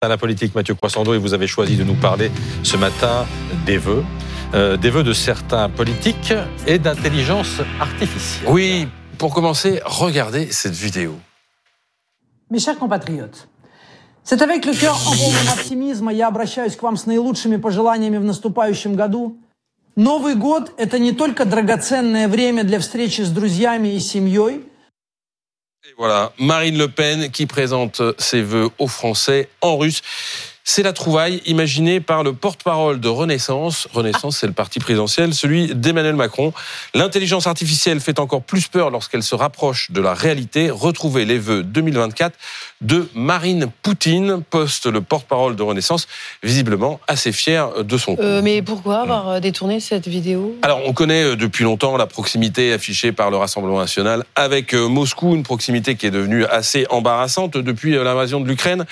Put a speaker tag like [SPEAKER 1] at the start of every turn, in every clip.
[SPEAKER 1] À la politique, Mathieu Croissando, et vous avez choisi de nous parler ce matin des vœux, euh, des vœux de certains politiques et d'intelligence artificielle.
[SPEAKER 2] Oui, pour commencer, regardez cette vidéo.
[SPEAKER 3] Mes chers compatriotes, c'est avec le cœur en полном оптимизма я обращаюсь к вам с наилучшими пожеланиями в наступающем году. Новый год – это не только драгоценное время для встречи с друзьями и семьей –
[SPEAKER 2] Et voilà, Marine Le Pen qui présente ses vœux aux Français en russe. C'est la trouvaille imaginée par le porte-parole de Renaissance. Renaissance, c'est le parti présidentiel, celui d'Emmanuel Macron. L'intelligence artificielle fait encore plus peur lorsqu'elle se rapproche de la réalité. Retrouvez les vœux 2024 de Marine Poutine, poste le porte-parole de Renaissance, visiblement assez fier de son coup.
[SPEAKER 4] Euh, mais pourquoi avoir euh, détourné cette vidéo?
[SPEAKER 2] Alors, on connaît euh, depuis longtemps la proximité affichée par le Rassemblement national avec Moscou, une proximité qui est devenue assez embarrassante depuis l'invasion de l'Ukraine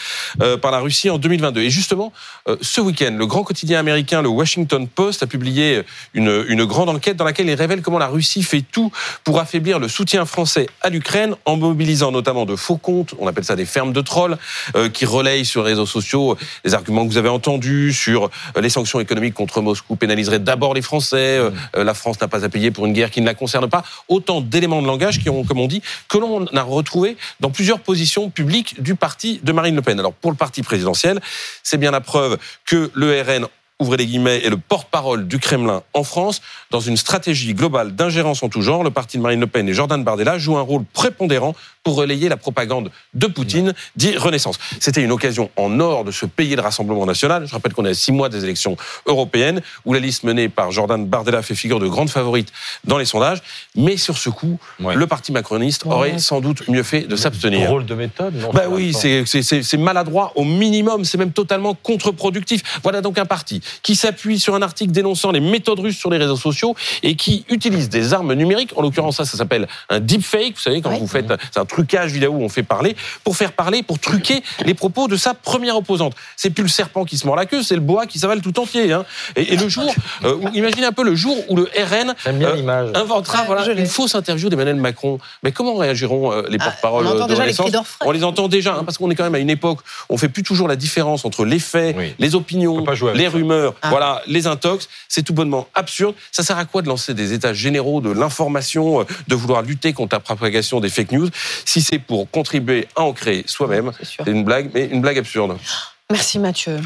[SPEAKER 2] par la Russie en 2022. Et justement, ce week-end, le grand quotidien américain, le Washington Post, a publié une, grande enquête dans laquelle il révèle comment la Russie fait tout pour affaiblir le soutien français à l'Ukraine en mobilisant notamment de faux comptes, on appelle ça des fermes de trolls, qui relayent sur les réseaux sociaux les arguments que vous avez entendus sur les sanctions économiques contre Moscou pénaliseraient d'abord les Français, la France n'a pas à payer pour une guerre qui ne la concerne pas. Autant d'éléments de langage qui ont, comme on dit, que l'on a retrouvé dans plusieurs positions publiques du parti de Marine Le Pen. Alors pour le parti présidentiel, c'est bien la preuve que le RN ouvrez les guillemets, est le porte-parole du Kremlin en France. Dans une stratégie globale d'ingérence en tout genre, le parti de Marine Le Pen et Jordan Bardella jouent un rôle prépondérant pour relayer la propagande de Poutine, dit Renaissance. C'était une occasion en or de se payer le Rassemblement national. Je rappelle qu'on est à six mois des élections européennes, où la liste menée par Jordan Bardella fait figure de grande favorite dans les sondages. Mais sur ce coup,
[SPEAKER 1] Ouais.
[SPEAKER 2] le parti macroniste aurait sans doute mieux fait de s'abstenir.
[SPEAKER 1] Rôle de méthode, non
[SPEAKER 2] Bah oui, c'est maladroit au minimum, c'est même totalement contre-productif. Voilà donc un parti qui s'appuie sur un article dénonçant les méthodes russes sur les réseaux sociaux et qui utilise des armes numériques. En l'occurrence, ça, ça s'appelle un deepfake. Vous savez, quand
[SPEAKER 4] Oui.
[SPEAKER 2] vous faites, c'est un trucage vidéo où on fait parler pour faire parler, pour truquer les propos de sa première opposante. C'est plus le serpent qui se mord la queue, c'est le bois qui s'avale tout entier. hein. Et, et le jour, euh, où- imaginez un peu le jour où le RN euh, inventera
[SPEAKER 4] Ouais,
[SPEAKER 2] voilà, une fausse interview d'Emmanuel Macron. Mais comment réagiront euh, les
[SPEAKER 4] Ah,
[SPEAKER 2] porte-paroles de
[SPEAKER 4] les
[SPEAKER 2] Renaissance
[SPEAKER 4] d'orfraie.
[SPEAKER 2] On les entend déjà, hein, parce qu'on est quand même à une époque où on fait plus toujours la différence entre les faits,
[SPEAKER 1] Oui.
[SPEAKER 2] les
[SPEAKER 1] On
[SPEAKER 2] opinions, les
[SPEAKER 1] ça.
[SPEAKER 4] Ah.
[SPEAKER 2] voilà, les intox. C'est tout bonnement absurde. Ça sert à quoi de lancer des états généraux de l'information, euh, de vouloir lutter contre la propagation des fake news, si c'est pour contribuer à en créer soi-même? C'est une blague, mais une blague absurde.
[SPEAKER 4] Merci Mathieu.